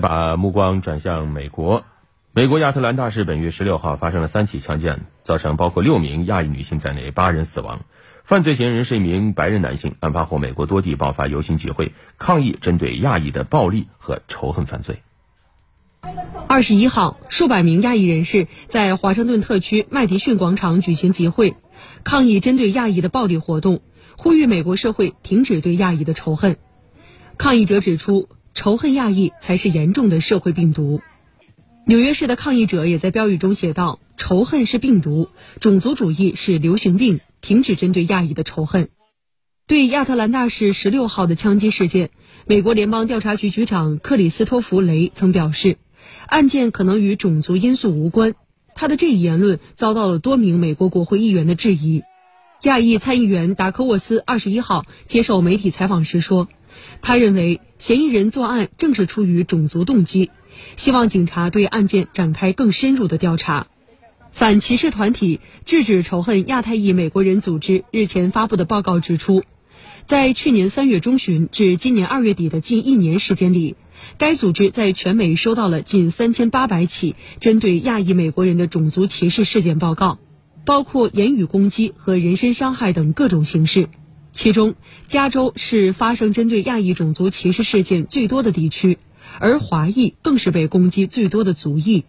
把目光转向美国，美国亚特兰大市本月十六号发生了三起枪击案，造成包括六名亚裔女性在内八人死亡。犯罪嫌疑人是一名白人男性。案发后，美国多地爆发游行集会，抗议针对亚裔的暴力和仇恨犯罪。二十一号，数百名亚裔人士在华盛顿特区麦迪逊广场举行集会，抗议针对亚裔的暴力活动，呼吁美国社会停止对亚裔的仇恨。抗议者指出。仇恨亚裔才是严重的社会病毒。纽约市的抗议者也在标语中写道：“仇恨是病毒，种族主义是流行病，停止针对亚裔的仇恨。”对亚特兰大市十六号的枪击事件，美国联邦调查局局长克里斯托弗·雷曾表示，案件可能与种族因素无关。他的这一言论遭到了多名美国国会议员的质疑。亚裔参议员达科沃斯二十一号接受媒体采访时说。他认为嫌疑人作案正是出于种族动机，希望警察对案件展开更深入的调查。反歧视团体制止仇恨亚太裔美国人组织日前发布的报告指出，在去年三月中旬至今年二月底的近一年时间里，该组织在全美收到了近三千八百起针对亚裔美国人的种族歧视事件报告，包括言语攻击和人身伤害等各种形式。其中，加州是发生针对亚裔种族歧视事件最多的地区，而华裔更是被攻击最多的族裔。